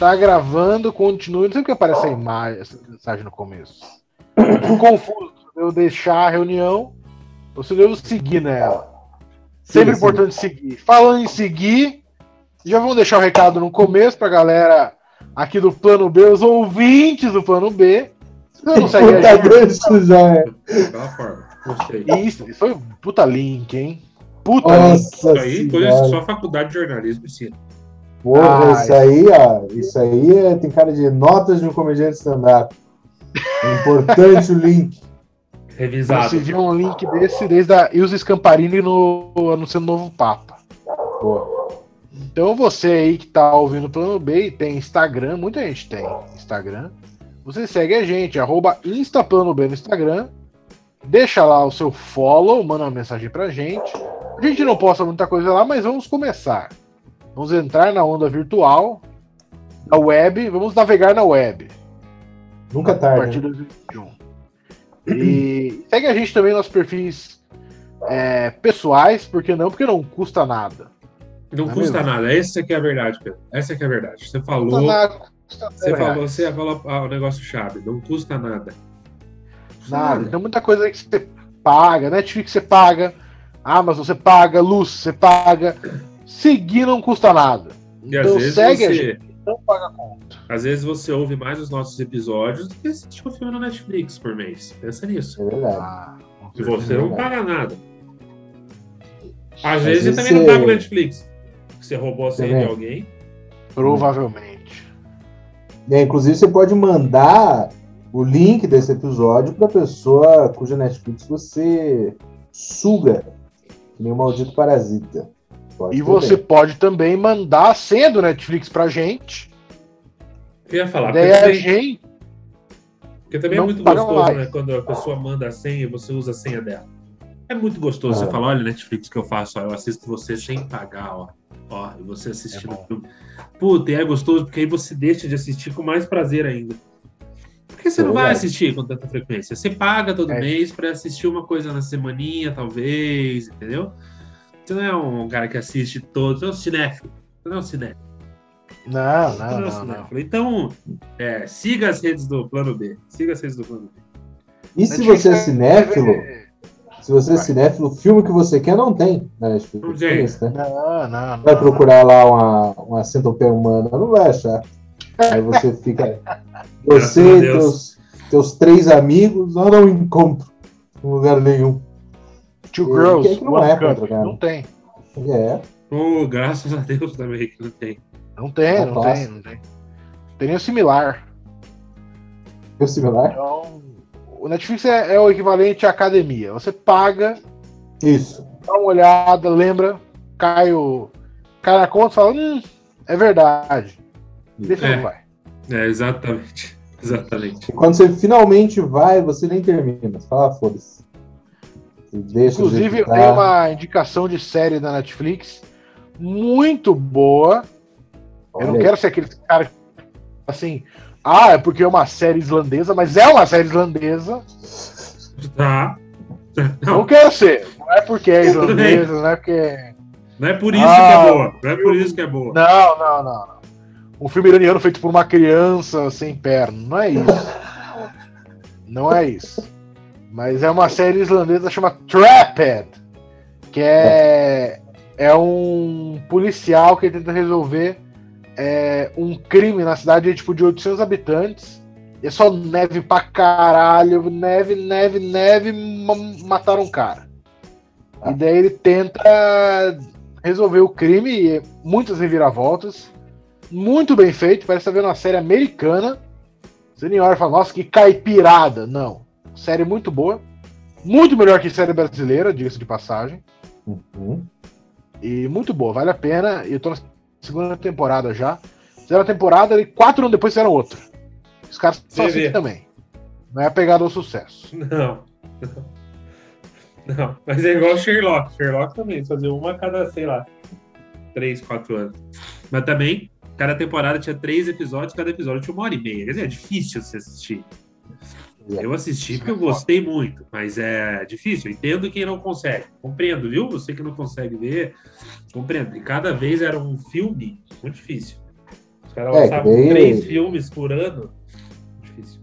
Tá gravando, continue. Não sei o que aparece a imagem, essa mensagem no começo. Fico confuso. Eu deixar a reunião, ou se eu devo seguir nela. Sempre Sim, sim. importante seguir. Falando em seguir, já vamos deixar o recado no começo pra galera aqui do Plano B, os ouvintes do Plano B. Se não segue a Puta gente, grande isso já é. Isso, isso foi um puta link, hein? Puta link. Nossa Isso aí, coisa só a faculdade de jornalismo ensina. Porra, Ah, isso aí, ó. Isso aí é- tem cara de notas de um comediante stand-up. Importante o link. Revisado. Você viu um link desse desde a Ilse Scamparini no anunciando o novo Papa. Pô, Então você aí que tá ouvindo o Plano B e tem Instagram, muita gente tem Instagram. Você segue a gente, arroba Instaplano B no Instagram. Deixa lá o seu follow, manda uma mensagem pra gente. A gente não posta muita coisa lá, mas vamos começar. Vamos entrar na onda virtual, na web, vamos navegar na web. nunca é A tarde. partir né? de 2021. E segue a gente também nos perfis é, pessoais, porque não? Porque não custa nada. Não Não é custa mesmo? nada. Essa que é a verdade, Pedro. Essa que é a verdade. Você Custa falou, nada, custa você falou, você falou ah, o negócio chave. Não custa nada. Custa Nada. Tem muita coisa aí que você paga, Netflix você paga, Amazon você paga, Luz você paga. Seguir não custa nada. E às Então vezes segue a você, gente, não paga conta. às vezes você ouve mais os nossos episódios do que assiste o filme no Netflix por mês. Pensa nisso. É verdade. Ah, E você não paga nada. Às Às vezes você vezes também não você- paga o Netflix. Você roubou a senha de alguém. Provavelmente. É, inclusive, você pode mandar o link desse episódio para pessoa cuja Netflix você suga, que nem um maldito parasita. Pode E você pode também mandar a senha do Netflix pra gente. Eu ia falar, Daí porque a também, gente. porque também é muito gostoso, mais. né? Quando a pessoa manda a senha e você usa a senha dela. É muito gostoso. Ah. Você fala, olha, Netflix que eu faço, ó, eu assisto você sem pagar, ó. Ó, e você assistindo É filme. Puta, e é gostoso porque aí você deixa de assistir com mais prazer ainda. Porque você É não vai assistir com tanta frequência. Você paga todo É. mês pra assistir uma coisa na semaninha, talvez, entendeu? Você não é um cara que assiste todos, você é um cinéfilo. Você não é um cinéfilo. Não, não, não é um não. Então, é, siga as redes do Plano B. Siga as redes do Plano B. E se Netflix você é é- cinéfilo, se você é cinéfilo, o filme que você quer não tem na Netflix. Não tem. Tem isso, né? Não, não, não. Vai procurar lá uma, uma centopeia humana, não vai achar. Aí você fica. Você e teus, teus três amigos, eu não encontro em lugar nenhum. Two Girls, que não One é Cup. contra, cara? Não tem. É, Oh, graças a Deus também que não tem. Não tem, Não não tem, não tem. Tem nem o similar. é similar? Então, o Netflix é, é o equivalente à academia. Você paga, Isso. dá uma olhada, lembra, cai, o, cai na conta e fala, hum, é verdade. Deixa É. vai. É, exatamente. Exatamente. E quando você finalmente vai, você nem termina. Você fala, ah, foda-se. Inclusive, tá. tenho uma indicação de série da Netflix muito boa. Eu não Olha quero ser aquele cara que, assim, ah, é porque é uma série islandesa, mas é uma série islandesa. Tá. Não Não, quero ser. Não é porque é islandesa, não é porque. não é por isso Ah, que é boa. Não é por isso que é boa. Não, não, não, não. Um filme iraniano feito por uma criança sem perna. Não é isso. Não é isso. Mas é uma série islandesa chamada Trapped. Que é, é um policial que tenta resolver é, um crime na cidade tipo, de 800 habitantes. E é só neve pra caralho. Neve, neve, neve. ma- Mataram um cara. E daí ele tenta resolver o crime. E muitas reviravoltas muito bem feito, parece estar vendo uma série americana. Você nem olha e fala, nossa, que caipirada. Não. Série muito boa. Muito melhor que série brasileira, diga-se de passagem. Uhum. E muito boa, vale a pena. E eu tô na segunda temporada já. Fizeram a temporada e quatro anos depois fizeram outra. Os caras são assim também. Não é a pegada ao sucesso. Não. Não. Mas é igual Sherlock. Sherlock também. Fazer uma a cada, sei lá, três, quatro anos. Mas também, cada temporada tinha três episódios, cada episódio tinha uma hora e meia. Quer dizer, é difícil você assistir. Eu assisti porque eu gostei muito, mas é difícil. Eu entendo quem não consegue. Compreendo, viu? Você que não consegue ver, compreendo. E cada vez era um filme muito difícil. Os caras É, lançavam daí- três filmes por ano. Difícil.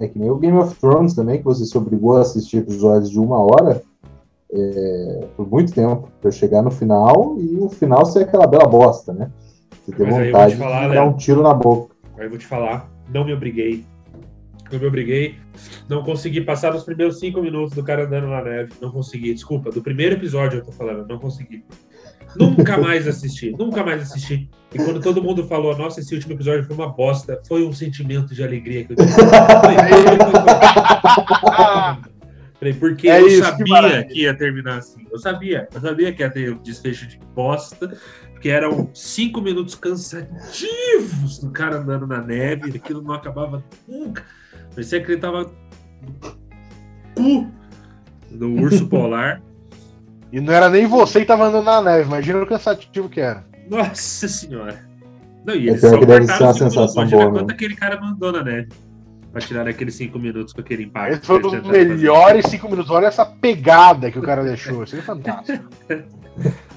É que nem o Game of Thrones também, que você se obrigou a assistir episódios de uma hora é, por muito tempo, pra chegar no final e o final ser aquela bela bosta, né? Você tem vontade te falar, de né? dar um tiro na boca. Aí eu vou te falar, não me obriguei. Não me obriguei. Não consegui passar nos primeiros cinco minutos do cara andando na neve. Não consegui. Desculpa, do primeiro episódio eu tô falando, não consegui. Nunca mais assisti, nunca mais assisti. E quando todo mundo falou, nossa, esse último episódio foi uma bosta, foi um sentimento de alegria que eu tive. Falei, porque É eu que sabia maravilha. que ia terminar assim. Eu sabia, eu sabia que ia ter um desfecho de bosta, porque eram cinco minutos cansativos do cara andando na neve, aquilo não acabava nunca. Parecia que ele tava cu do urso polar. E não era nem você que tava andando na neve, imagina o cansativo que era. Nossa senhora. Não, e É eles só deve ser cortaram uma minutos. sensação Imagina boa, quanto mesmo. aquele cara mandou na neve. Pra tirar aqueles cinco minutos com aquele impacto. Esse foi um dos melhores cinco minutos. Olha essa pegada que o cara deixou. Isso é fantástico.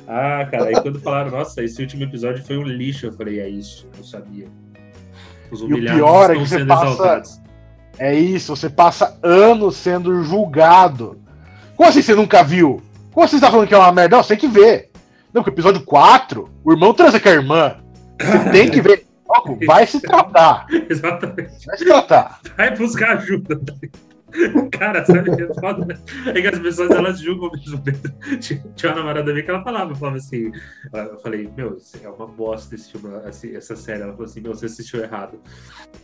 Ah, cara, aí quando falaram, nossa, esse último episódio foi um lixo, eu falei, é isso, eu sabia. Os o humilhados pior é estão que você sendo passa- exaltados. É isso, você passa anos sendo julgado. Como assim você nunca viu? Como assim você tá falando que é uma merda? Não, você tem que ver. Não, porque episódio 4, o irmão transa com a irmã. Você tem que ver. Vai se tratar. Exatamente. Vai se tratar. Vai buscar ajuda. Cara, sabe? É foda, né? É que as pessoas elas julgam mesmo. Tinha tinha uma namorada minha que ela falava, falava assim. Eu falei, meu, é uma bosta esse filme, essa série. Ela falou assim, meu, você assistiu errado.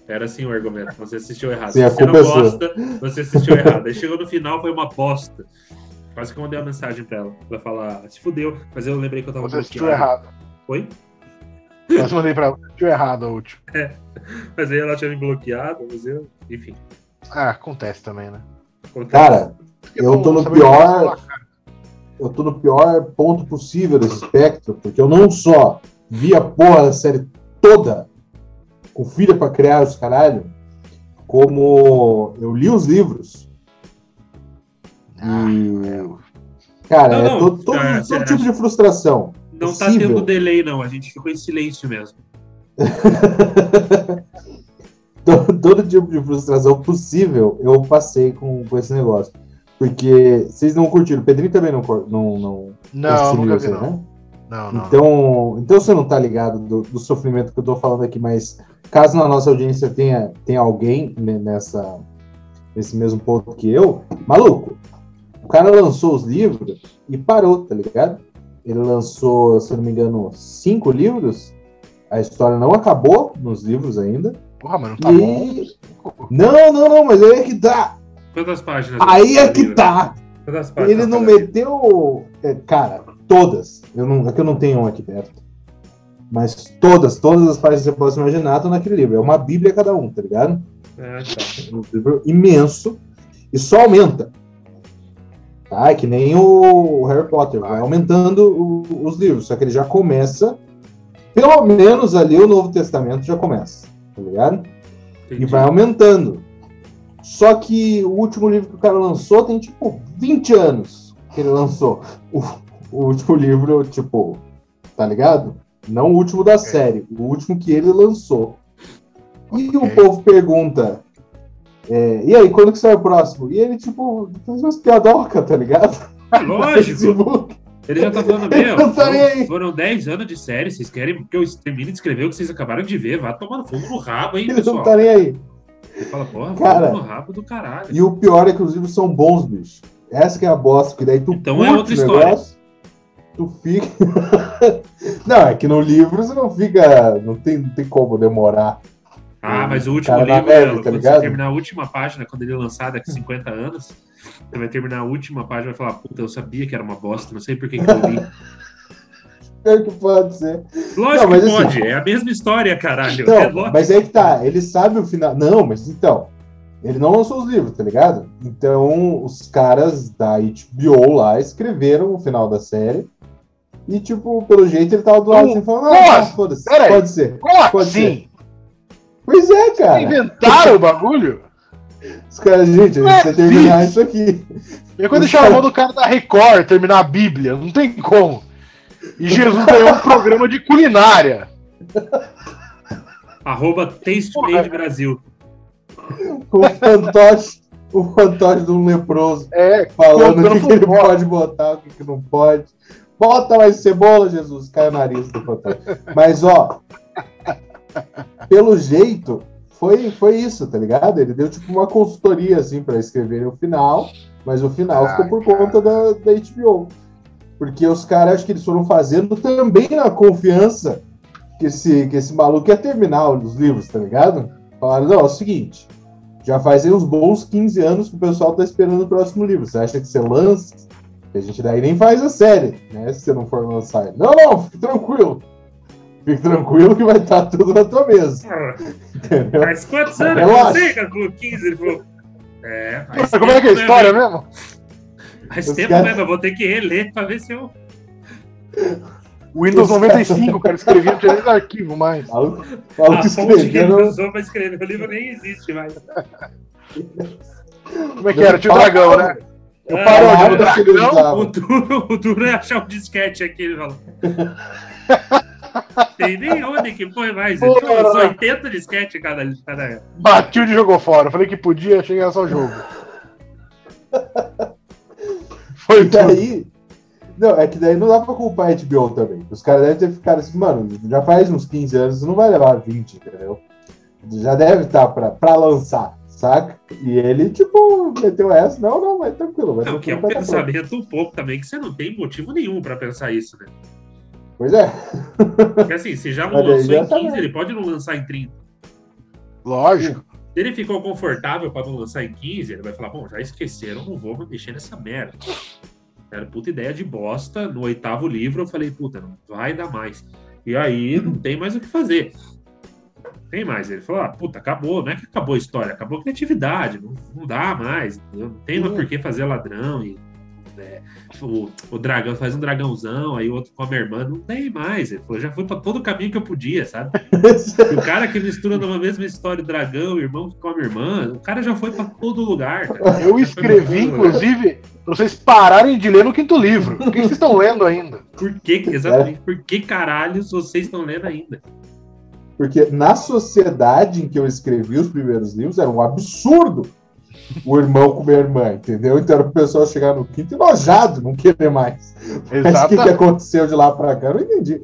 Era assim o argumento, você assistiu errado. Sim, você não é sua. gosta, você assistiu errado. Aí chegou no final, foi uma bosta. Quase que eu mandei uma mensagem pra ela, pra falar, se fudeu, mas eu lembrei que eu tava Você assistiu bloqueado. errado. Foi? Eu mandei pra ela. Assistiu errado a última. Mas aí ela tinha me bloqueado, mas eu, enfim. Ah, acontece também, né? acontece. Cara, eu Bom tô no pior. Eu tô no pior ponto possível desse espectro, porque eu não só vi a porra da série toda com filha pra criar os caralho, como eu li os livros. Ah, E, cara, Não, é não, todo, todo- ah, todo você tipo de frustração. Não tá possível. tendo delay, não. A gente ficou em silêncio mesmo. todo, todo tipo de frustração possível eu passei com, com esse negócio. Porque vocês não curtiram. O Pedrinho também não, não, não, Não, nunca vi, né? não. Não, não. Então, então você não tá ligado do, do sofrimento que eu tô falando aqui, mas caso na nossa audiência tenha, tenha alguém ne- nessa, nesse mesmo ponto que eu, maluco, o cara lançou os livros e parou, tá ligado? Ele lançou, se não me engano, cinco livros. A história não acabou nos livros ainda. Porra, mas não tá bom. e... Não, não, não, mas aí é que tá. Quantas páginas? Aí é que livro? tá. Quantas páginas? Ele não meteu. é, Cara, todas. Eu não, é que eu não tenho um aqui perto. Mas todas, todas as páginas que você possa imaginar estão naquele livro. É uma bíblia cada um, tá ligado? Ah, tá. Um livro imenso. E só aumenta. Tá? É que nem o Harry Potter. Vai aumentando o- os livros. Só que ele já começa. Pelo menos ali o Novo Testamento já começa. Tá ligado? E Entendi. vai aumentando. Só que o último livro que o cara lançou tem tipo 20 anos que ele lançou. O, o último livro, tipo, tá ligado? Não o último da série, o último que ele lançou. E o Ok. povo pergunta: é, e aí, quando que sai o próximo? E ele, tipo, faz umas piadocas, tá ligado? Lógico. Ele já tá falando, nem aí. foram, foram 10 anos de série, vocês querem que eu termine de escrever o que vocês acabaram de ver? Vá tomando fogo no rabo, hein, pessoal? não tá nem aí. Fala, porra, Cara, fogo no rabo do caralho. E o pior é que os livros são bons, bicho. Essa que é a bosta, que daí tu Então é outra história. negócio, tu fica... não, é que no livro você não fica... Não tem, não tem como demorar. Ah, mas o último na livro, neve, tá quando você terminar a última página, quando ele lançar daqui a 50 anos, você vai terminar a última página e vai falar, puta, eu sabia que era uma bosta, não sei por que, que eu li. É que pode ser. Lógico Não, mas que assim- pode, é a mesma história, caralho. Não, é mas aí que tá, ele sabe o final. Não, mas então, ele não lançou os livros, tá ligado? Então, os caras da HBO lá escreveram o final da série. E, tipo, pelo jeito ele tava do lado assim, falando, ah, assim? foda-se, pode ser. Como Pode assim? Pois é, cara. Inventaram o bagulho? Os caras, gente, a Não é gente precisa terminar isso. aqui. Eu quando deixar a mão do cara da Record terminar a Bíblia, não tem como. E Jesus ganhou um programa de culinária. Arroba TasteMade Brasil. O fantoche, o fantoche de um leproso É, falando o que, que ele pode botar, o que, que não pode. Bota mais cebola, Jesus, cai o nariz do fantoche. Mas, ó, pelo jeito, foi, foi isso, tá ligado? Ele deu tipo uma consultoria, assim, pra escrever o final, mas o final Ah, ficou por cara. conta da, da HBO. Porque os caras, acho que eles foram fazendo também na confiança que esse, que esse maluco ia terminar os livros, tá ligado? Falaram, não, é o seguinte, já faz aí uns bons 15 anos que o pessoal tá esperando o próximo livro. Você acha que você lança? A gente daí nem faz a série, né? Se você não for lançar. Não, não, fique tranquilo. Fique tranquilo que vai estar tudo na tua mesa. Ah, Entendeu? Faz quantos anos? Relaxa. Eu sei, cara. Falou 15. Ele falou. É, faz Como é que é a tempo, história né, mesmo? Faz Os tempo caras- mesmo, eu vou ter que reler pra ver se eu. Windows Os 95, cara, escrevia, não tinha nem arquivo mais. Maluco, A maluco fonte que ele usou pra escrever o livro nem existe mais. Como é que era? Tinha o dragão, né? Eu Ah, paro que ele dragão. O duro, o duro é achar um disquete aqui, ele falou. Tem nem onde que foi mais. Ele tinha uns 80 disquete cada. cada... Bateu e jogou fora. Eu falei que podia, chegar só o jogo. Foi E tudo. daí. Não, é que daí não dá pra culpar a HBO também. Os caras devem ter ficado assim, mano, já faz uns 15 anos, não vai levar 20, entendeu? Já deve estar pra, pra lançar, saca? E ele, tipo, meteu essa, não, não, vai tranquilo. Vai Não, que é um tranquilo, tá pensamento um pouco também, que você não tem motivo nenhum pra pensar isso, né? Pois é. Porque assim, se já não aí lançou já em tá 15, bom. ele pode não lançar em 30. Lógico. Se ele ficou confortável pra não lançar em 15, ele vai falar, bom, já esqueceram, não vou mexer nessa merda. Era puta ideia de bosta. No oitavo livro eu falei, puta, não vai dar mais. E aí não tem mais o que fazer. Tem mais. Ele falou, ah, puta, acabou. Não é que acabou a história, acabou a criatividade. Não, não dá mais. Não tem mais por que fazer ladrão. E, é, o, o dragão faz um dragãozão, aí o outro come a irmã. Não tem mais. Ele falou, já fui pra todo o caminho que eu podia, sabe? O cara que mistura numa mesma história o dragão, o irmão que come a irmã, o cara já foi pra todo lugar. Cara. Eu escrevi, inclusive, pra vocês pararem de ler no quinto livro. Por que vocês estão lendo ainda? Por que, exatamente, por que caralhos vocês estão lendo ainda? Porque na sociedade em que eu escrevi os primeiros livros era um absurdo o irmão comer a irmã, entendeu? Então era o pessoal chegar no quinto enojado, não querer mais. Mas o que, que aconteceu de lá pra cá? Eu não entendi.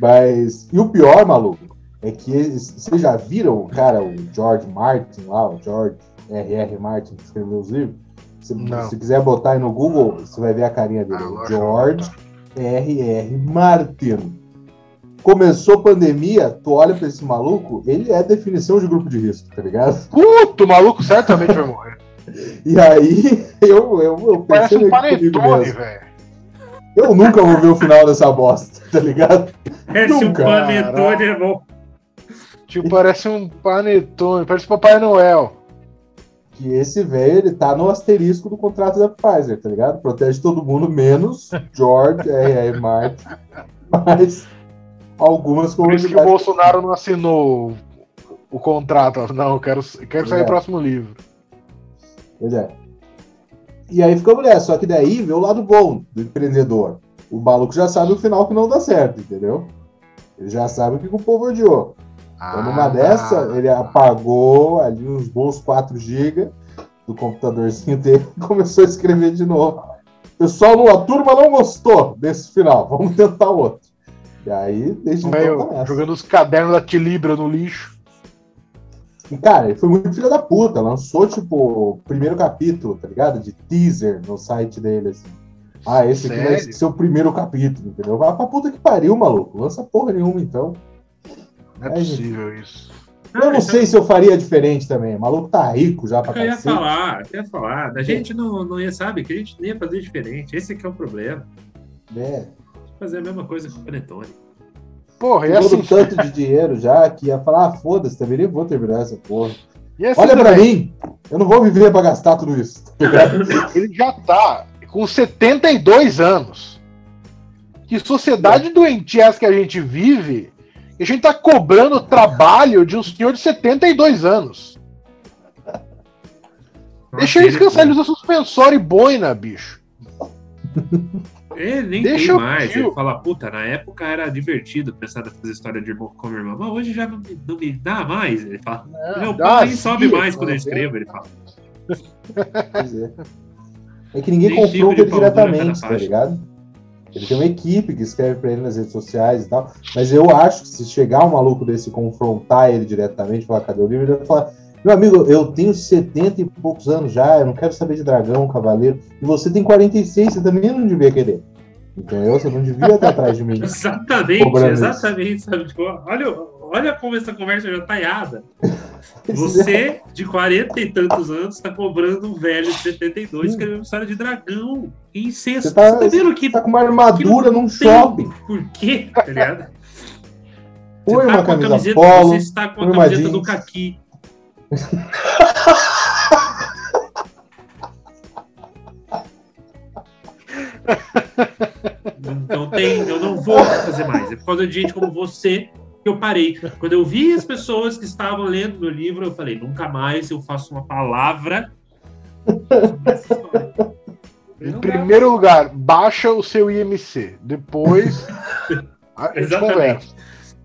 Mas. E o pior, maluco, é que eles, vocês já viram o cara, o George Martin lá, o George R.R. Martin, que escreveu os livros? Se você quiser botar aí no Google, você vai ver a carinha dele. Ah. George R.R. Martin. Começou a pandemia, tu olha pra esse maluco, ele é definição de grupo de risco, tá ligado? Puto, o maluco certamente vai morrer. E aí, eu, eu, eu Parece um panetone, velho. Eu nunca vou ver o final dessa bosta, tá ligado? É se um Nunca. panetone é bom. Tipo, parece um panetone, parece Papai Noel. que esse velho ele tá no asterisco do contrato da Pfizer, tá ligado? Protege todo mundo, menos George R.R. Martin, mas algumas Por isso que o. Bolsonaro não assinou o contrato. Não, eu quero, quero sair É. próximo livro. Pois é. E aí ficou mulher, só que daí vê o lado bom do empreendedor. O maluco já sabe o final que não dá certo, entendeu? Ele já sabe o que o povo odiou. Então, numa Ah, dessa, ele apagou ali uns bons 4 GB do computadorzinho dele e começou a escrever de novo. Pessoal, a turma não gostou desse final, vamos tentar outro. E aí, desde então, nessa. jogando os cadernos da Tilibra no lixo. E, cara, ele foi muito filho da puta. Lançou, tipo, o primeiro capítulo, tá ligado? De teaser no site dele, assim. Ah, esse aqui vai Sério? ser o primeiro capítulo, entendeu? Vai pra puta que pariu, maluco. Lança porra nenhuma, então. Não é Ai, possível isso. Eu não sei se eu faria diferente também. O maluco tá rico já pra Eu ia falar, eu ia falar. A gente não, não ia, sabe, que a gente não ia fazer diferente. Esse aqui é o problema. É. Fazer a mesma coisa com o Panetone. Porra, e assim, um tanto de dinheiro já que ia falar, ah, foda-se, também nem vou terminar essa porra. e assim Olha pra também, mim, eu não vou viver pra gastar tudo isso. ele já tá com 72 anos. Que sociedade doentia é essa que a gente vive? E a gente tá cobrando trabalho de um senhor de 72 anos. Deixa ele descansar, ele usa suspensório e boina, bicho. É, nem Deixa tem eu- mais. eu- Ele fala, puta, na época era divertido pensar nessas histórias de irmão com irmã, mas hoje já não me, não me dá mais. Ele fala, meu dá pau nem sobe mais quando eu não escrevo, ele fala. Pois é. É que ninguém confronta ele diretamente, tá ligado? Ele tem uma equipe que escreve pra ele nas redes sociais e tal. Mas eu acho que se chegar um maluco desse confrontar ele diretamente, falar, cadê o livro? Ele vai falar, meu amigo, eu tenho 70 e poucos anos já, eu não quero saber de dragão, cavaleiro. E você tem 46, você também não devia querer. Entendeu? Você não devia estar atrás de mim. Exatamente, exatamente, sabe? Tipo, olha, olha como essa conversa já tá errada. Você, de 40 e tantos anos, tá cobrando um velho de 72 Sim. escrevendo história de dragão. Incesto. Você tá- Você tá vendo que Tá com uma armadura num shopping. Por quê? Tá ligado? Você Põe tá uma camisa camiseta, polo, você está com a camiseta do jeans. Kaki. Então tem, eu não vou fazer mais. É por causa de gente como você que eu parei. Quando eu vi as pessoas que estavam lendo meu livro, eu falei, nunca mais eu faço uma palavra sobre essa história. Em Não primeiro lugar, baixa o seu IMC. Depois, a gente Exatamente. conversa.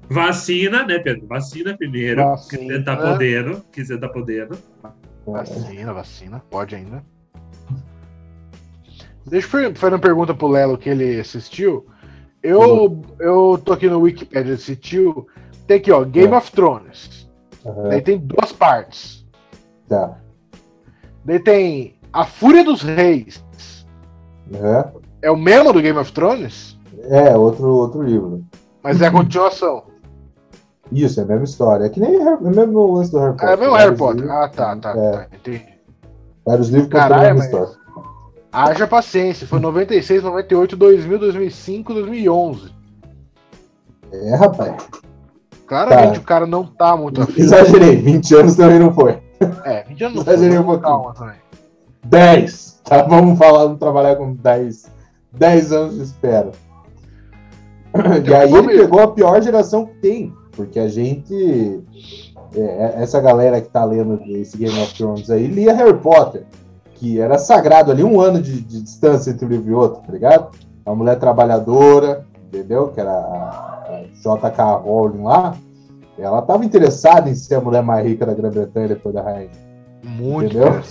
Vacina, né, Pedro? Vacina primeiro. Vacina. Que você tá podendo. Que você tá podendo. Vacina, vacina, pode ainda. Deixa eu fazer uma pergunta pro Lelo que ele assistiu. Eu, eu tô aqui no Wikipedia, assistiu. Tem aqui, ó, Game É. of Thrones. Aham, Daí tem duas partes. tá. Daí tem A Fúria dos Reis. Aham. É o mesmo do Game of Thrones, É, outro, outro livro. mas é a continuação. Isso, é a mesma história. É que nem é o mesmo lance do Harry Potter. É o mesmo Harry Potter. livros- Ah, tá, tá, É. tá. Entendi. Vários livros contando a Caralho, mesma mas- história. Haja paciência. Foi 96, 98, 2000, 2005, 2011. É, rapaz. Claramente Tá. o cara não tá muito afim. Exagerei, 20 anos também não foi. É, 20 anos não Exagerei foi, um pouquinho. Calma também. 10. Tá, vamos falar, vamos trabalhar com 10. 10 anos de espera. E aí ele pegou a pior geração que tem. Porque a gente. é, essa galera que tá lendo esse Game of Thrones aí lia Harry Potter. Que era sagrado ali, um ano de, de distância entre um livro e outro, tá ligado? A mulher trabalhadora, entendeu? Que era a, a J.K. Rowling lá. Ela tava interessada em ser a mulher mais rica da Grã-Bretanha depois da rainha. Muito Entendeu?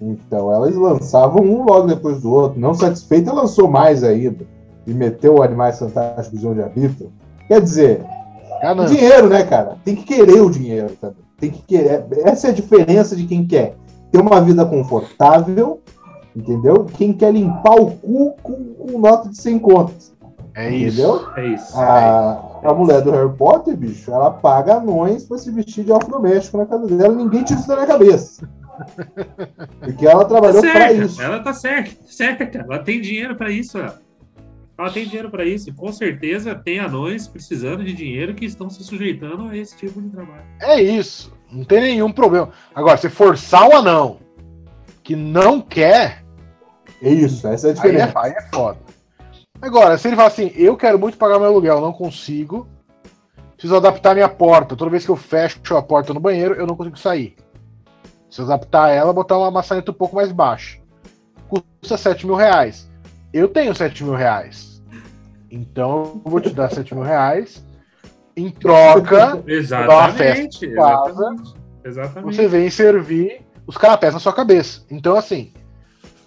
Então elas lançavam um logo depois do outro. Não satisfeita, lançou mais ainda. E meteu o Animais Fantásticos de onde habitam. Quer dizer, Ganância. dinheiro, né, cara? Tem que querer o dinheiro também. Tem que querer. Essa é a diferença de quem quer ter uma vida confortável, entendeu? Quem quer limpar o cu com, com nota de 100 contas. É isso. Entendeu? É isso. A, a mulher do Harry Potter, bicho, ela paga anões pra se vestir de elfo doméstico na casa dela. Ninguém tira isso da minha cabeça. Porque ela Tá trabalhou pra certa, isso. ela tá certa, certa. Ela tem dinheiro pra isso. Ela, ela tem dinheiro pra isso. E com certeza tem anões precisando de dinheiro que estão se sujeitando a esse tipo de trabalho. É isso. Não tem nenhum problema. Agora, se forçar o anão que não quer, É isso, essa é a aí é, diferença. aí é foda. Agora, se ele fala assim, eu quero muito pagar meu aluguel, não consigo, preciso adaptar minha porta. Toda vez que eu fecho a porta no banheiro, eu não consigo sair. Preciso adaptar ela, botar uma maçaneta um pouco mais baixa. Custa 7 mil reais. Eu tenho 7 mil reais. Então eu vou te dar 7 mil reais. Em troca, Exatamente. em casa, Exatamente. Exatamente. você vem servir os canapés na sua cabeça. Então, assim,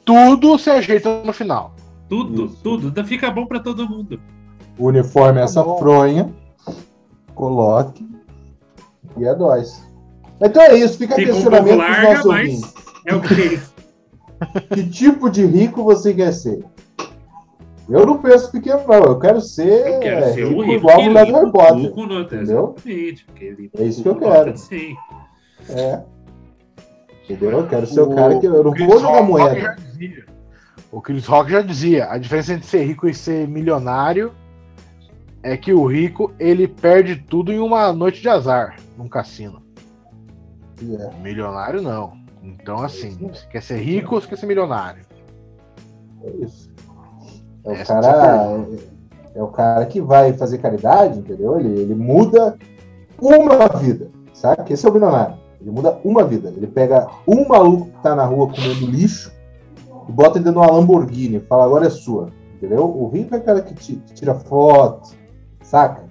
tudo se ajeita no final. Tudo, Isso. tudo. Fica bom pra todo mundo. O uniforme é essa Bom. fronha. Coloque. E é nóis. Então é isso, fica, um pouco questionamento pros larga, nossos mas ouvintes. é o que Que tipo de rico você quer ser? Eu não penso pequeno, não. Eu quero ser, eu quero ser o rico igual que limpa o cu nota. entendeu? Exatamente. porque ele É isso que eu quero. de 100. É. Entendeu? Eu quero ser o, O cara que eu não Chris vou jogar moeda. O Chris Rock já dizia, a diferença entre ser rico e ser milionário é que o rico ele perde tudo em uma noite de azar num cassino. É. O milionário não. Então assim, você quer ser rico ou você quer ser milionário? É isso. É o cara. É, é o cara que vai fazer caridade, entendeu? Ele, ele muda uma vida. Sabe? Esse é o milionário. Ele muda uma vida. Ele pega um maluco que tá na rua comendo lixo e bota dentro de uma Lamborghini, fala, agora é sua. Entendeu? O rico é que, ti- que tira foto, saca?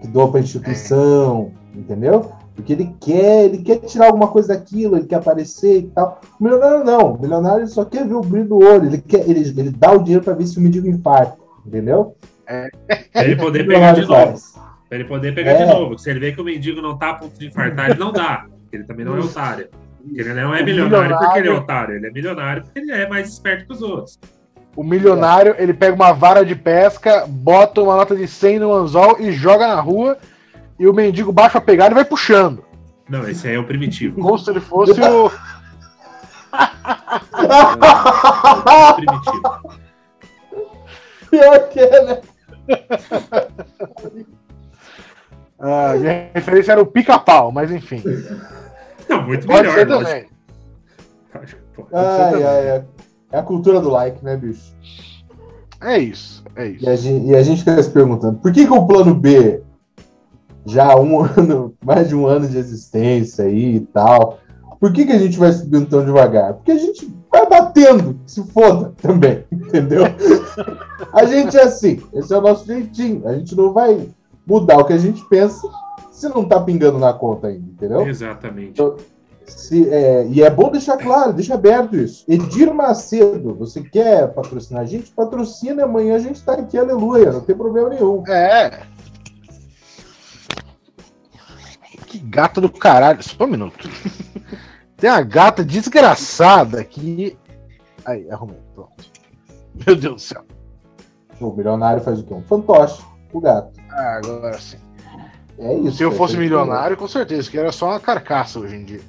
Que doa pra instituição, entendeu? Porque ele quer, ele quer tirar alguma coisa daquilo, ele quer aparecer e tal. O milionário não. O milionário ele só quer ver o brilho do olho. Ele, quer, ele, ele dá o dinheiro pra ver se o mendigo infarta. Entendeu? Pra ele poder pegar de milionário novo. faz. Pra ele poder pegar É. de novo. Se ele vê que o mendigo não tá a ponto de infartar, ele não dá. Ele também não é otário. Ele não é O milionário porque ele é milionário- otário. Ele é milionário porque ele é mais esperto que os outros. O milionário, ele pega uma vara de pesca, bota uma nota de 100 no anzol e joga na rua. E o mendigo baixa a pegada e vai puxando. Não, esse aí é o primitivo. Como se ele fosse o. Primitivo. Pior que é, né? Ah, minha referência era o pica-pau, mas enfim. Não, muito Pode melhor. ser também. Acho que pode. Ai, ai, ai. É a cultura do like, né, bicho? É isso, é isso. E a gente, e a gente fica se perguntando, por que, que o plano B, já um ano, mais de um ano de existência aí e tal, por que, que a gente vai subindo tão devagar? Porque a gente vai batendo, se foda também, entendeu? A gente é assim, esse é o nosso jeitinho. A gente não vai mudar o que a gente pensa se não tá pingando na conta ainda, entendeu? Exatamente. Se, é, e é bom deixar claro, deixa aberto isso. Edir Macedo, você quer patrocinar a gente? Patrocina, amanhã a gente tá aqui, aleluia, não tem problema nenhum. É. Que gata do caralho. Só um minuto. Tem uma gata desgraçada aqui. Aí, arrumei. Pronto. Meu Deus do céu. O milionário faz o quê? Um fantoche, o gato. Ah, agora sim. É isso. Se eu fosse milionário, com certeza, que era só uma carcaça hoje em dia.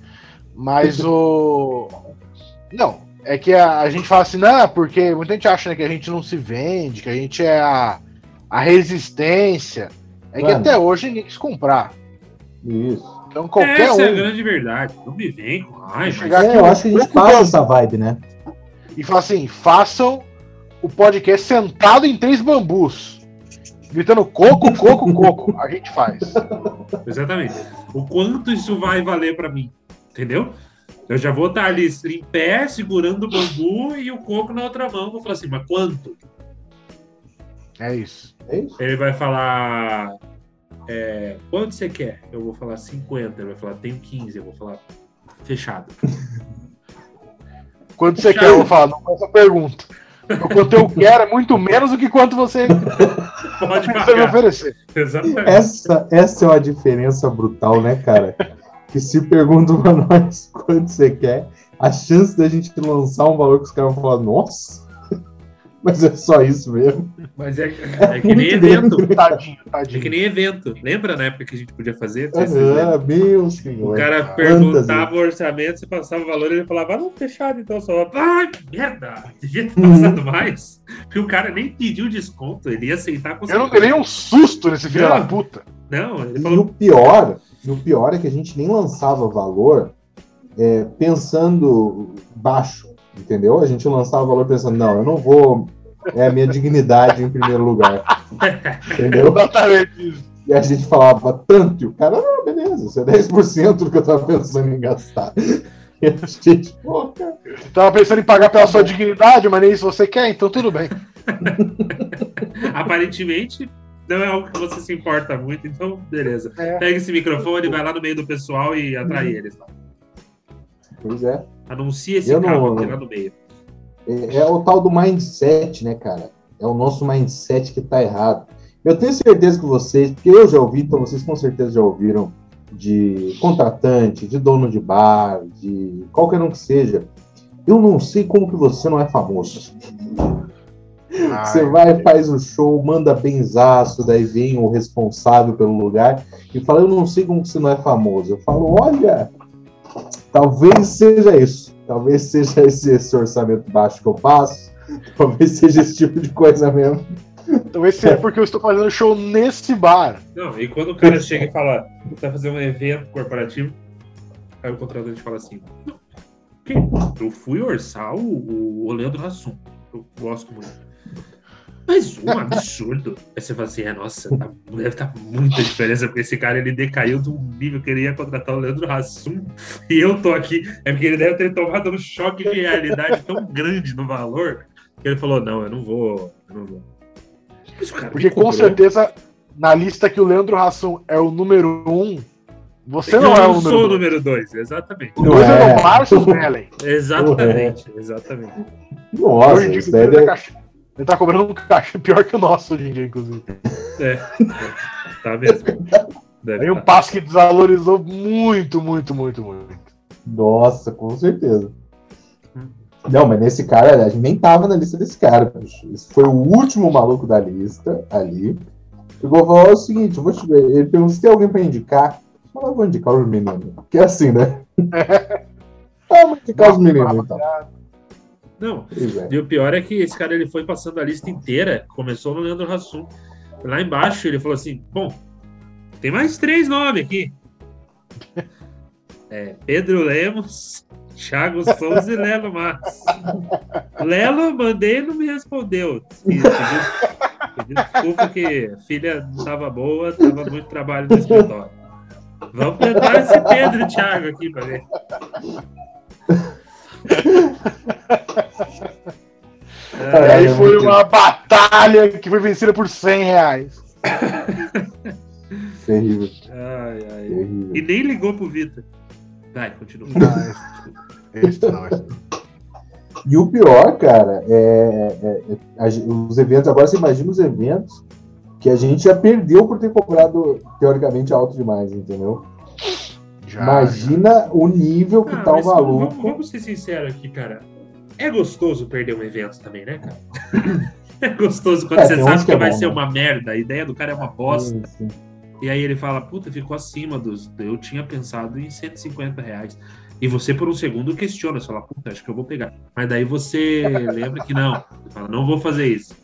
Mas o. Não, é que a, a gente fala assim, não, porque muita gente acha né, que a gente não se vende, que a gente é a, a resistência. É que Mano. até hoje ninguém quis comprar. Isso. Então qualquer Essa é a um. grande verdade. Não me vem com Chegar É, aqui eu um acho que a gente passa essa vibe, né? E fala assim: façam o podcast sentado em três bambus. Gritando coco, coco, coco. A gente faz. Exatamente. O quanto isso vai valer pra mim, entendeu? Eu já vou estar ali em pé, segurando o bambu e o coco na outra mão. Vou falar assim, mas quanto? É isso. É isso. Ele vai falar, é, quanto você quer? Eu vou falar 50. Ele vai falar, tenho 15. Eu vou falar, fechado. Quanto você quer? Eu vou falar, não com essa pergunta. O quanto eu quero é muito menos do que quanto você Pode me oferecer. Exatamente. Essa, essa é uma diferença brutal, né, cara? Que se perguntam pra nós quanto você quer, a chance da gente lançar um valor que os caras vão falar, nossa, mas é só isso mesmo. Mas é, é que nem Muito evento. Tadinho, É tadinho. que nem evento. Lembra na época que a gente podia fazer? Ah, meu senhor. O cara perguntava o orçamento, você passava o valor e ele falava, ah, não, fechado, então só. Ai, merda! Devia ter Uhum. passado mais. Porque o cara nem pediu desconto, ele ia aceitar com Eu não dei um susto nesse filho Não. da puta. Não, ele E falou, o pior, e o pior é que a gente nem lançava valor é, pensando baixo, entendeu? A gente lançava valor pensando, não, eu não vou. É a minha dignidade em primeiro lugar. Entendeu? Exatamente isso. E a gente falava tanto, e o cara, ah, beleza, isso é 10% do que eu tava pensando em gastar. E a gente, pô, cara, Tava pensando em pagar pela sua dignidade, mas nem isso você quer, então tudo bem. aparentemente, não é algo que você se importa muito, então beleza. É. Pega esse microfone, vai lá no meio do pessoal e atrai Uhum. eles. Lá. pois é. Anuncia esse Eu cabo não- no meio. É, é o tal do mindset, né, cara? É o nosso mindset que tá errado. Eu tenho certeza que vocês, porque eu já ouvi, então vocês com certeza já ouviram de contratante, de dono de bar, de qualquer um que seja. Eu não sei como que você não é famoso. Você Ai, vai, faz o show, manda benzaço, daí vem o responsável pelo lugar e fala, eu não sei como que você não é famoso. Eu falo, olha, talvez seja isso. Talvez seja esse, esse orçamento baixo que eu passo. Talvez seja esse tipo de coisa mesmo. Talvez seja porque eu estou fazendo show nesse bar. Não, e quando o cara chega e fala, vai fazer um evento corporativo, aí o contratante fala assim, não, eu fui orçar o, o, o Leandro Hassum, eu gosto muito. Mas um absurdo. Aí você fala assim, é, nossa, tá, deve estar tá muita diferença, porque esse cara ele decaiu de um nível que ele ia contratar o Leandro Hassum e eu tô aqui. É porque ele deve ter tomado um choque de realidade tão grande no valor que ele falou: não, eu não vou, eu não vou. porque com certeza, na lista que o Leandro Hassum é o número um, você não, é o número Eu sou o número dois, exatamente. O dois é, é o Márcio Bellen. Exatamente, exatamente. Nossa, hoje em dia, ele, tá cobrando um caixa pior que o nosso hoje em dia, inclusive. É, tá mesmo. Deve Aí um tá. passo que desvalorizou muito, muito, muito, muito. Nossa, com certeza. Não, mas nesse cara, a gente nem tava na lista desse cara, bicho. Esse foi o último maluco da lista ali. Chegou e falou o seguinte: eu vou te... ele perguntou se tem alguém pra indicar. Eu vou indicar os meninos. Que é assim, né? ah, vou indicar os meninos então. Não, é. e o pior é que esse cara ele foi passando a lista inteira, começou no Leandro Hassum. Lá embaixo ele falou assim: bom, tem mais três nomes aqui. É, Pedro Lemos, Thiago Souza e Lelo Matos. Lelo, mandei e não me respondeu. Desculpa que a filha não estava boa, estava muito trabalho no escritório. Vamos tentar esse Pedro Thiago aqui para ver. É, aí foi uma batalha que foi vencida por 100 reais. Terrível. Ai, ai. Terrível. E nem ligou pro Vitor. Vai, continua. esse não, esse E o pior, cara, é, é, é, os eventos. Agora você imagina os eventos que a gente já perdeu por ter cobrado teoricamente alto demais, entendeu? Já, Imagina já. o nível que ah, tá o maluco. Vamos, vamos, ser sinceros aqui, cara. É gostoso perder um evento também, né, cara? é gostoso quando é, você sabe que, que é vai bom, ser né? uma merda. A ideia do cara é uma bosta. Sim. E aí ele fala, puta, ficou acima dos. Eu tinha pensado em 150 reais. E você, por um segundo, questiona, você fala, puta, acho que eu vou pegar. Mas daí você lembra que não. Você fala, não vou fazer isso.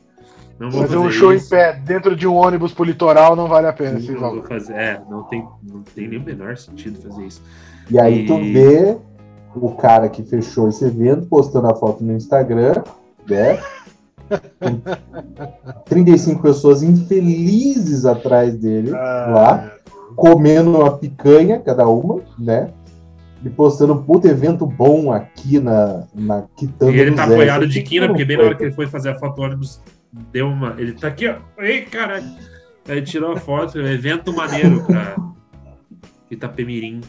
Não vou fazer, fazer um show isso. em pé dentro de um ônibus pro litoral não vale a pena. Não, não vou fazer. É, não tem, não tem nem o menor sentido fazer isso. E aí e... tu vê o cara que fechou esse evento postando a foto no Instagram, né? 35 pessoas infelizes atrás dele ah, lá, comendo uma picanha cada uma, né? E postando um puto evento bom aqui na, na Quitanda. E ele tá apoiado de quina, porque bem na hora que ele foi fazer a foto ônibus, deu uma. Ele tá aqui, ó. Ei, caralho. Aí tirou a foto, evento maneiro pra Itapemirim.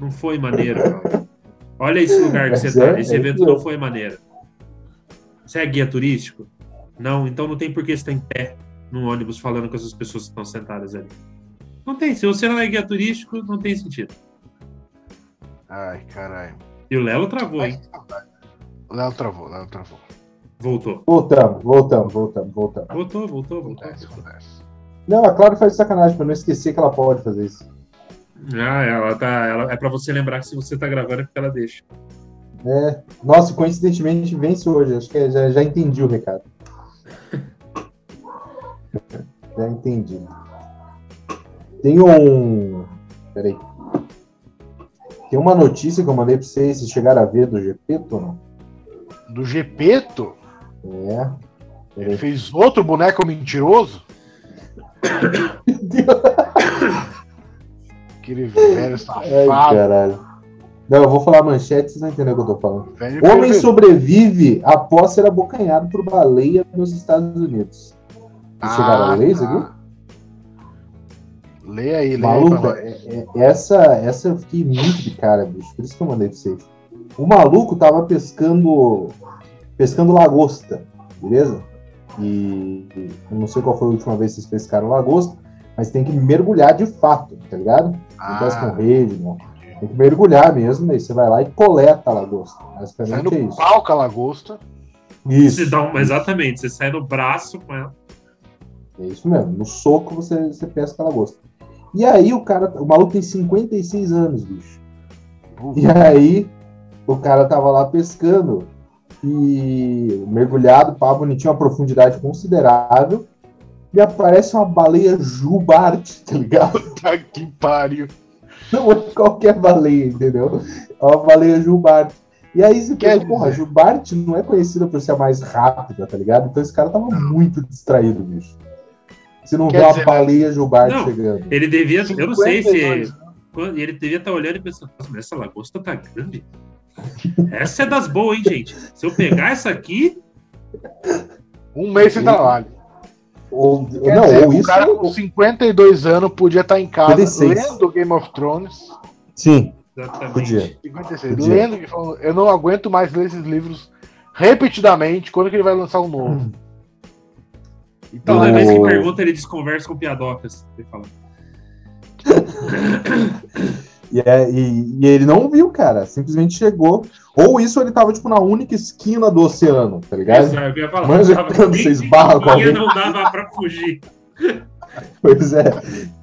Não foi maneiro, cara. Olha esse lugar que você tá. É, esse é evento não foi maneiro. Você é guia turístico? Não, então não tem por que estar em pé no ônibus falando com essas pessoas que estão sentadas ali. Não tem. Se você não é guia turístico, não tem sentido. Ai, caralho. E o Léo travou, hein? O Léo travou, o Léo travou. Voltou. Voltamos, voltamos, voltamos, voltamos. Voltou, voltou, voltou. Não, a Clara faz sacanagem, pra não esquecer que ela pode fazer isso. Ah, ela tá. Ela, é pra você lembrar que se você tá gravando é porque ela deixa. É. Nossa, coincidentemente vence hoje. Acho que já, já entendi o recado. já entendi. Tem um. Peraí. Tem uma notícia que eu mandei pra vocês, se chegaram a ver do Gepeto, não? Do Gepeto? É. Ele fez outro boneco mentiroso? Meu Deus. Aquele velho safado. Ai, caralho. Não, eu vou falar manchete, vocês vão entender o que eu tô falando. Velho Homem sobrevive após ser abocanhado por baleia nos Estados Unidos. Vocês ah, chegaram a ler isso aqui? Lê aí, lê Maluco, aí é, é, essa, essa eu fiquei muito de cara, bicho. Por isso que eu mandei pra vocês. O maluco tava pescando. pescando lagosta, beleza? E eu não sei qual foi a última vez que vocês pescaram lagosta, mas tem que mergulhar de fato, tá ligado? Não ah, pesca com rede, não. Tem que mergulhar mesmo, aí você vai lá e coleta a lagosta. Basicamente sai no é isso. pau com a lagosta. Isso. Você dá um, exatamente, você sai no braço com ela. É isso mesmo, no soco você, você pesca a lagosta. E aí o cara, o maluco tem 56 anos, bicho. Uhum. E aí o cara tava lá pescando e mergulhado, pá, bonitinho, uma profundidade considerável. E aparece uma baleia jubarte, tá ligado? Puta que pariu. Não é qualquer baleia, entendeu? É uma baleia jubarte. E aí você Quer pensa, porra, Gilbarte não é conhecida por ser a mais rápida, tá ligado? Então esse cara tava muito distraído, bicho. Você não Quer vê uma dizer, baleia Gilbarte Não. chegando. Ele devia, eu não sei se. 52 quando- Ele devia estar olhando e pensando, nossa, mas essa lagosta tá grande. Essa é das boas, hein, gente? Se eu pegar essa aqui, Um mês sem trabalho. Ou, Quer não, dizer, ou o isso. cara com 52 anos podia estar em casa 56. lendo Game of Thrones. Sim, exatamente. podia. 56. Podia. Lendo eu não aguento mais ler esses livros repetidamente. Quando que ele vai lançar um novo? Então, Toda O- vez que pergunta, ele desconversa com piadocas. Ele fala, E, é- e- e ele não viu, cara. Simplesmente chegou. Ou isso ele tava, tipo, na única esquina do oceano, tá ligado? Exato, eu ia falar, Manja tava quando bem você esbarra com alguém. não dava pra fugir. Pois é.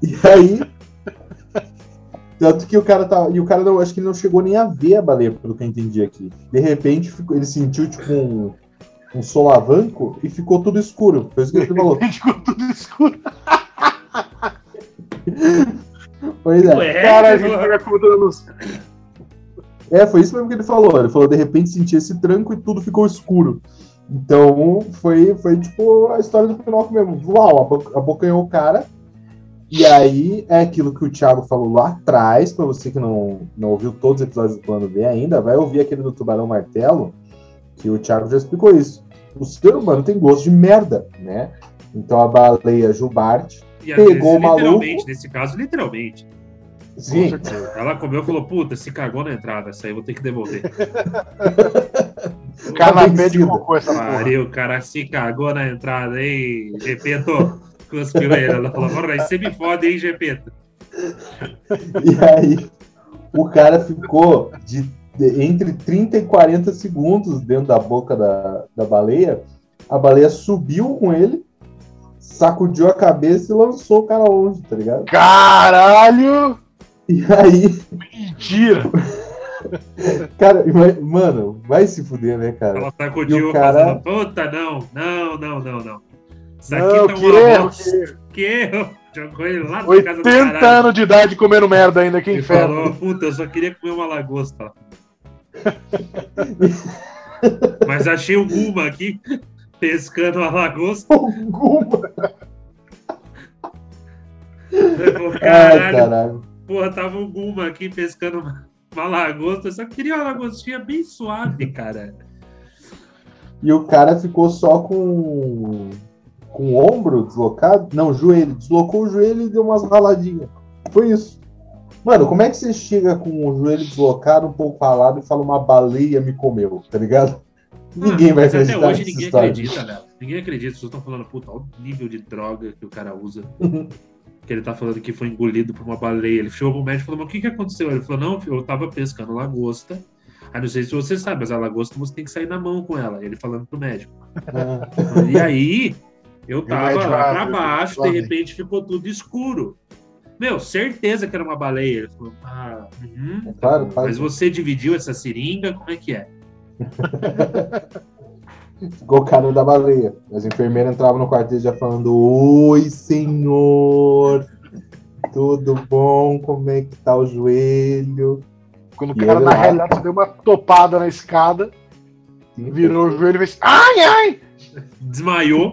E aí. Tanto que o cara tá. E o cara não. Acho que ele não chegou nem a ver a baleia, pelo que eu entendi aqui. De repente, ficou- ele sentiu, tipo, um, um solavanco e ficou tudo escuro. Foi isso que ele falou. ficou tudo escuro. Pois é. Ué, Cara, a gente pega contando. É, foi isso mesmo que ele falou. Ele falou, de repente senti esse tranco e tudo ficou escuro. Então, foi, foi tipo a história do Pinóquio mesmo. Uau, abo- abocanhou o cara. E aí, é aquilo que o Thiago falou lá atrás, pra você que não, não ouviu todos os episódios do Plano B ainda, vai ouvir aquele do Tubarão Martelo, que o Thiago já explicou isso. O ser humano tem gosto de merda, né? Então a baleia Jubarte, E às Pegou vezes, o maluco. literalmente, nesse caso, literalmente. sim, Ela comeu e falou, puta, se cagou na entrada, essa aí eu vou ter que devolver. Canapé de cocô essa porra. Pariu, o cara se cagou na entrada, hein, Gepeto? Cuspiu ele. Ela falou, porra, aí você me fode, hein, Gepeto? E aí, o cara ficou de, de- entre 30 e 40 segundos dentro da boca da, da baleia. A baleia subiu com ele, sacudiu a cabeça e lançou o cara longe, tá ligado? Caralho! E aí, Mentira! cara, mano, vai se fuder, né, cara? Ela sacudiu, E o cara- fazendo, puta, não, não, não, não, não. Isso aqui Não, tá que uma erro, que erro. Que erro. Jogou ele lá na casa do 80 caralho. anos de idade comendo merda ainda, que Ele inferno. falou, puta, eu só queria comer uma lagosta. Mas achei o Guma aqui, pescando a lagosta. Alguma. Ele falou, Ai, caralho, caralho. porra, tava o Guma aqui pescando uma, uma lagosta. Eu só queria uma lagostinha bem suave, cara. E o cara ficou só com, com o ombro deslocado. Não, joelho. Deslocou o joelho e deu umas raladinhas. Foi isso. Mano, como é que você chega com o joelho deslocado, um pouco ralado e fala uma baleia me comeu, tá ligado? Ninguém Ah, vai acreditar Até hoje ninguém história. acredita, Léo. Ninguém acredita. Pessoas estão falando, puta, olha o nível de droga que o cara usa. que ele tá falando que foi engolido por uma baleia. Ele chegou pro médico e falou, mas o que, que aconteceu? Ele falou, não, eu tava pescando lagosta. Aí não sei se você sabe, mas a lagosta você tem que sair na mão com ela. Ele falando pro médico. E aí, eu tava lá ah, pra baixo, de repente ficou tudo escuro. Meu, certeza que era uma baleia. Ele falou, ah, uhum, É claro, claro. mas você dividiu essa seringa, como é que é? Ficou o cara da baleia. As enfermeiras entravam no quartel já falando: Oi, senhor. Tudo bom? Como é que tá o joelho? Quando o cara, na lá. realidade, deu uma topada na escada, virou o joelho e fez. Ai, ai! Desmaiou,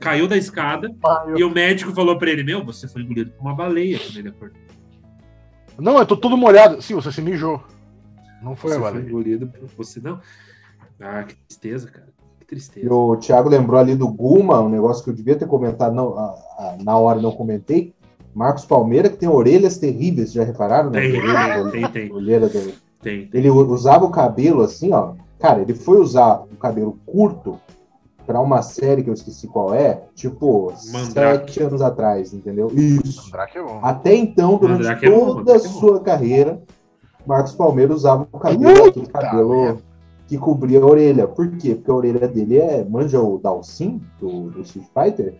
caiu da escada, Ai, eu- e o médico falou pra ele, meu, você foi engolido por uma baleia quando ele acordou. Não, eu tô todo molhado. Sim, você se mijou. Não foi Você a foi baleia. engolido por você, não. Ah, que tristeza, cara. Que tristeza. E o Thiago lembrou ali do Guma, um negócio que eu devia ter comentado não, a- a- na hora e não comentei. Marcos Palmeira, que tem orelhas terríveis, já repararam? né? Tem, Orelha- tem, tem, orelha do- tem. Ele usava o cabelo assim, ó. Cara, ele foi usar o cabelo curto pra uma série que eu esqueci qual é, tipo, Mandrake. sete anos atrás, entendeu? Isso. Mandrake é bom. Até então, durante Mandrake é bom, toda a é sua carreira, Marcos Palmeira usava o cabelo, aquele cabelo merda. Que cobria a orelha. Por quê? Porque a orelha dele é. Manja o Dalsin do, do Street Fighter?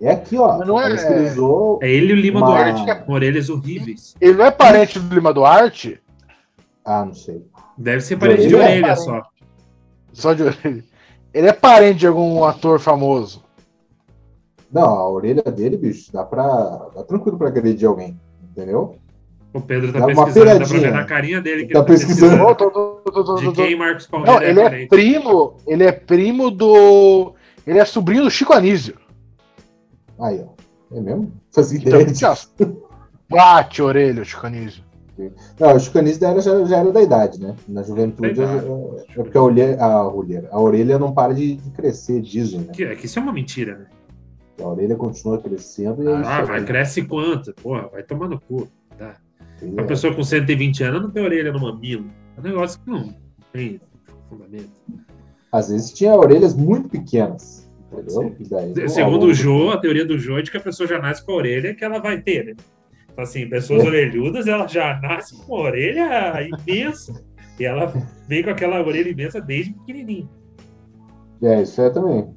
É aqui, ó. Mas não é- que ele usou. É ele e o Lima Uma- Duarte, com orelhas horríveis. Ele não é parente do Lima Duarte? Ah, não sei. Deve ser parente de é orelha parente. só. Só de orelha. Ele é parente de algum ator famoso. Não, a orelha dele, bicho, dá pra. dá tranquilo pra agredir alguém. Entendeu? O Pedro tá Dá pesquisando, dá pra ver na carinha dele que Tá ele pesquisando. Tô- tô tô, tô, De quem Marcos Palmeira Não, ele é primo. Ele é primo do. Ele é sobrinho do Chico Anísio. Aí, ó. É mesmo? Então, ideia disso. bate a orelha, Chico Anísio. Não, o chicanismo era, já, já era da idade, né? Na juventude é, porque a orelha, a, orelha, a orelha não para de, de crescer, dizem, né? Que, é que isso é uma mentira, né? A orelha continua crescendo e é isso Ah, mas cresce quanto? Porra, vai tomar no cu. Tá. Uma É. pessoa com 120 anos não tem orelha no mamilo. É um negócio que não tem fundamento. Às vezes tinha orelhas muito pequenas. Daí, Segundo o Jô, a teoria do Jô é de que a pessoa já nasce com a orelha que ela vai ter, né? Então, assim, pessoas É. orelhudas, ela já nasce com a orelha imensa. E ela vem com aquela orelha imensa desde pequenininha. É, isso é também.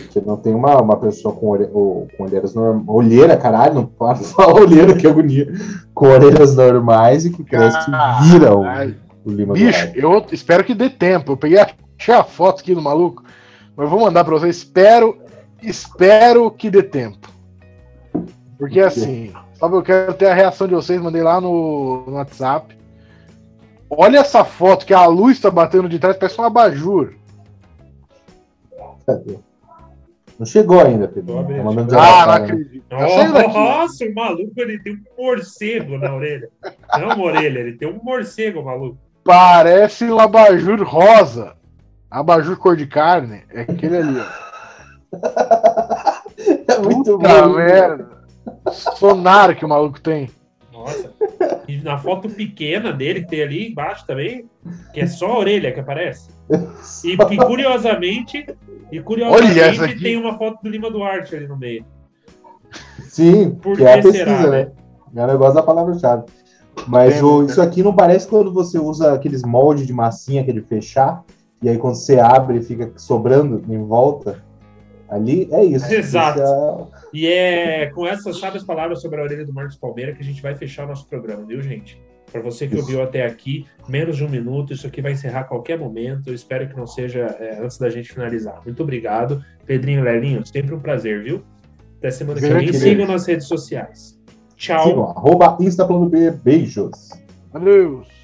Porque não tem uma, uma pessoa com, orelha, ou, com olheiras normais. Olheira, caralho, não pode falar olheira, que agonia. Com orelhas normais e que cresce que vira o, Caralho. o Lima Bicho, eu espero que dê tempo. Eu peguei, achei a foto aqui do maluco, mas eu vou mandar pra vocês. Espero, espero que dê tempo. Porque assim, sabe, eu quero ter a reação de vocês, mandei lá no, no WhatsApp. Olha essa foto que a luz tá batendo de trás, parece um abajur. Cadê? Não chegou ainda, Pedro. Tá mandando Ah, não acredito. Tá. Nossa, o maluco ele tem um morcego na orelha. Não uma orelha, ele tem um morcego, maluco. Parece um abajur rosa. Abajur cor de carne. É aquele ali, ó. É muito Puta bom. merda. Sonar que o maluco tem. Nossa. Na foto pequena dele, que tem ali embaixo também, que é só a orelha que aparece. E, e curiosamente, e Olha curiosamente essa aqui. tem uma foto do Lima Duarte ali no meio. Sim, Por que é a que pesquisa, será, né? né? É o negócio da palavra-chave. Mas É, o- né? isso aqui não parece quando você usa aqueles moldes de massinha, aquele fechar, e aí quando você abre fica sobrando em volta. Ali é isso. Exato. E é com essas sábias palavras sobre a orelha do Marcos Palmeira que a gente vai fechar o nosso programa, viu, gente? Para você que ouviu até aqui, menos de um minuto, isso aqui vai encerrar a qualquer momento. Eu espero que não seja é, antes da gente finalizar. Muito obrigado. Pedrinho Lelinho, sempre um prazer, viu? Até semana que vem. Sigam nas redes sociais. Tchau. sigam, arroba Instaplano B, beijos. Adeus.